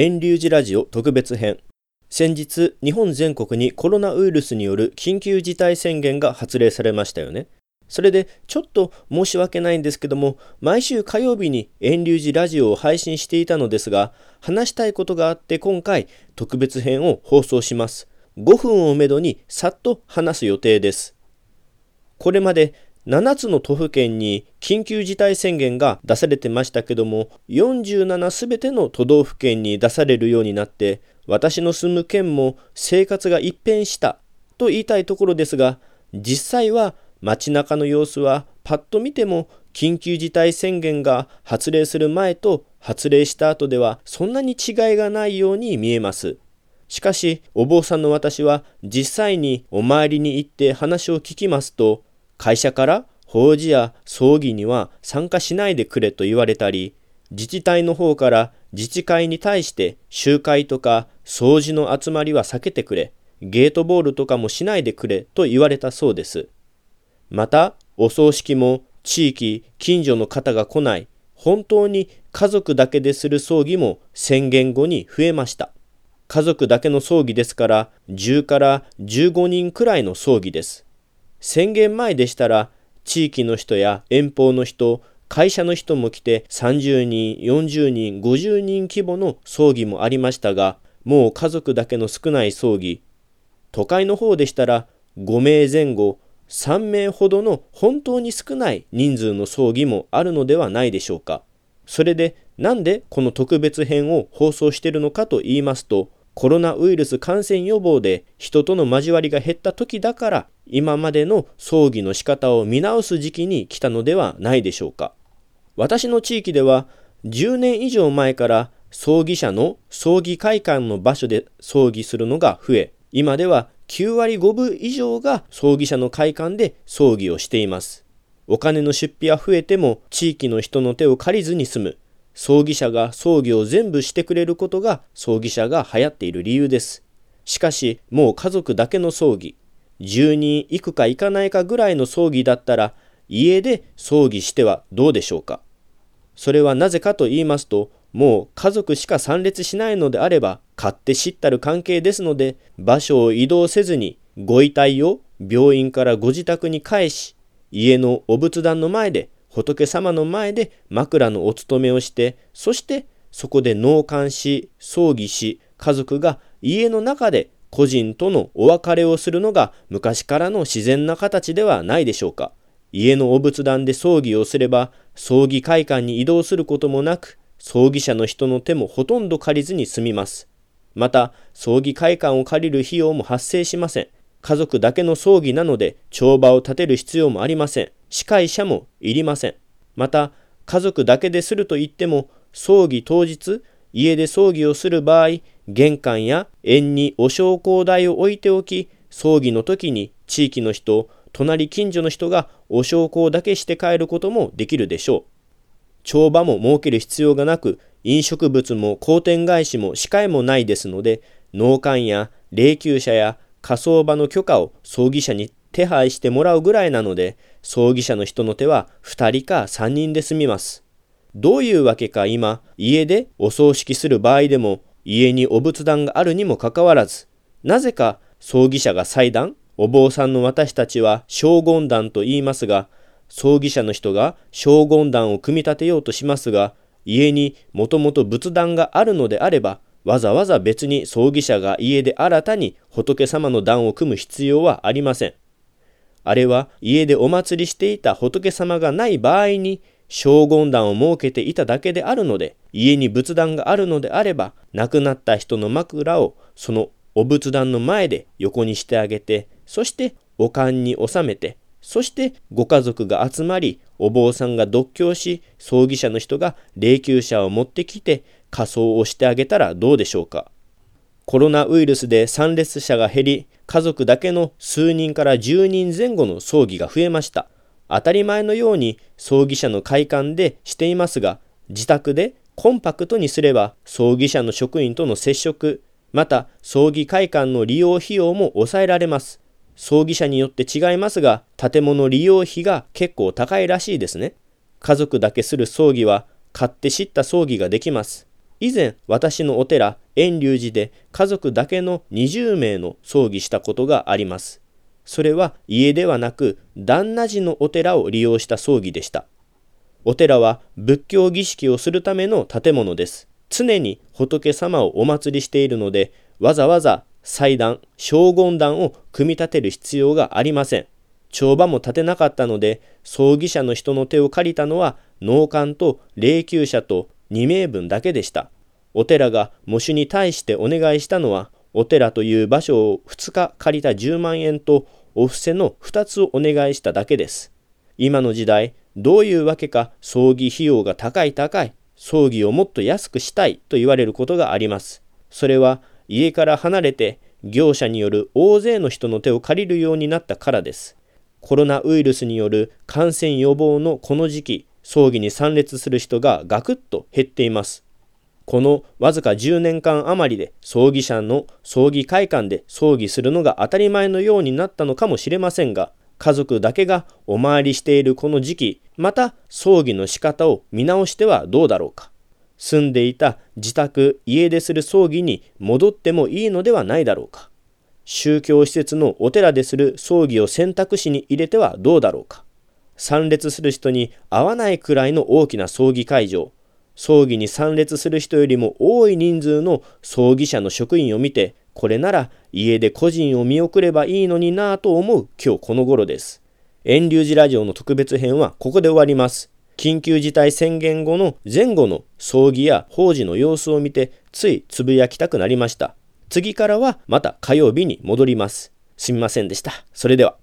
遠流寺ラジオ特別編。先日日本全国にコロナウイルスによる緊急事態宣言が発令されましたよね。それでちょっと申し訳ないんですけども毎週火曜日に遠流寺ラジオを配信していたのですが話したいことがあって今回特別編を放送します。5分をめどにさっと話す予定です。これまで7つの都府県に緊急事態宣言が出されてましたけども47すべての都道府県に出されるようになって私の住む県も生活が一変したと言いたいところですが実際は街中の様子はパッと見ても緊急事態宣言が発令する前と発令した後ではそんなに違いがないように見えます。しかしお坊さんの私は実際にお参りに行って話を聞きますと会社から法事や葬儀には参加しないでくれと言われたり、自治体の方から自治会に対して集会とか掃除の集まりは避けてくれ、ゲートボールとかもしないでくれと言われたそうです。また、お葬式も地域、近所の方が来ない、本当に家族だけでする葬儀も宣言後に増えました。家族だけの葬儀ですから、10から15人くらいの葬儀です。宣言前でしたら地域の人や遠方の人会社の人も来て30人40人50人規模の葬儀もありましたがもう家族だけの少ない葬儀都会の方でしたら5名前後3名ほどの本当に少ない人数の葬儀もあるのではないでしょうか。それでなんでこの特別編を放送しているのかと言いますとコロナウイルス感染予防で人との交わりが減った時だから今までの葬儀の仕方を見直す時期に来たのではないでしょうか。私の地域では10年以上前から葬儀者の葬儀会館の場所で葬儀するのが増え今では9割5分以上が葬儀者の会館で葬儀をしています。お金の出費は増えても地域の人の手を借りずに済む。葬儀者が葬儀を全部してくれることが葬儀者が流行っている理由です。しかし、もう家族だけの葬儀、10人行くか行かないかぐらいの葬儀だったら、家で葬儀してはどうでしょうか？それはなぜかと言いますと、もう家族しか参列しないのであれば、勝手知ったる関係ですので、場所を移動せずに、ご遺体を病院からご自宅に返し、家のお仏壇の前で仏様の前で枕のお務めをして、そしてそこで納棺し、葬儀し、家族が家の中で個人とのお別れをするのが昔からの自然な形ではないでしょうか。家のお仏壇で葬儀をすれば、葬儀会館に移動することもなく、葬儀者の人の手もほとんど借りずに済みます。また、葬儀会館を借りる費用も発生しません。家族だけの葬儀なので、帳場を立てる必要もありません。司会者もいりません。また、家族だけですると言っても、葬儀当日、家で葬儀をする場合、玄関や縁にお焼香台を置いておき、葬儀の時に地域の人、隣近所の人がお焼香だけして帰ることもできるでしょう。帳場も設ける必要がなく、飲食物も公店返しも司会もないですので、納棺や霊柩車や火葬場の許可を葬儀者に手配してもらうぐらいなので、葬儀者の人の手は2人か3人で済みます。どういうわけか今、家でお葬式する場合でも、家にお仏壇があるにもかかわらず、なぜか葬儀者が祭壇、お坊さんの私たちは将言壇と言いますが、葬儀者の人が将言壇を組み立てようとしますが、家にもともと仏壇があるのであれば、わざわざ別に葬儀者が家で新たに仏様の壇を組む必要はありません。あれは家でお祭りしていた仏様がない場合に将軍壇を設けていただけであるので家に仏壇があるのであれば亡くなった人の枕をそのお仏壇の前で横にしてあげてそしてお棺に収めてそしてご家族が集まりお坊さんが独協し葬儀者の人が霊柩車を持ってきて仮装をしてあげたらどうでしょうかコロナウイルスで参列者が減り、家族だけの数人から10人前後の葬儀が増えました。当たり前のように葬儀者の会館でしていますが、自宅でコンパクトにすれば葬儀者の職員との接触、また葬儀会館の利用費用も抑えられます。葬儀者によって違いますが、建物利用費が結構高いらしいですね。家族だけする葬儀は買って知った葬儀ができます。以前私のお寺遠隆寺で家族だけの20名の葬儀したことがあります。それは家ではなく旦那寺のお寺を利用した葬儀でした。お寺は仏教儀式をするための建物です。常に仏様をお祭りしているのでわざわざ祭壇、将軍壇を組み立てる必要がありません。帳場も立てなかったので葬儀者の人の手を借りたのは農館と霊柩車と2名分だけでした。お寺が喪主に対してお願いしたのは、お寺という場所を2日借りた10万円とお布施の2つをお願いしただけです。今の時代、どういうわけか葬儀費用が高い高い、葬儀をもっと安くしたいと言われることがあります。それは家から離れて業者による大勢の人の手を借りるようになったからです。コロナウイルスによる感染予防のこの時期、葬儀に参列する人がガクッと減っています。このわずか10年間余りで葬儀者の葬儀会館で葬儀するのが当たり前のようになったのかもしれませんが、家族だけがお参りしているこの時期、また葬儀の仕方を見直してはどうだろうか。住んでいた自宅、家でする葬儀に戻ってもいいのではないだろうか。宗教施設のお寺でする葬儀を選択肢に入れてはどうだろうか。参列する人に合わないくらいの大きな葬儀会場、葬儀に参列する人よりも多い人数の葬儀者の職員を見て、これなら家で個人を見送ればいいのになぁと思う今日この頃です。遠流寺ラジオの特別編はここで終わります。緊急事態宣言後の前後の葬儀や法事の様子を見てついつぶやきたくなりました。次からはまた火曜日に戻ります。すみませんでした。それでは。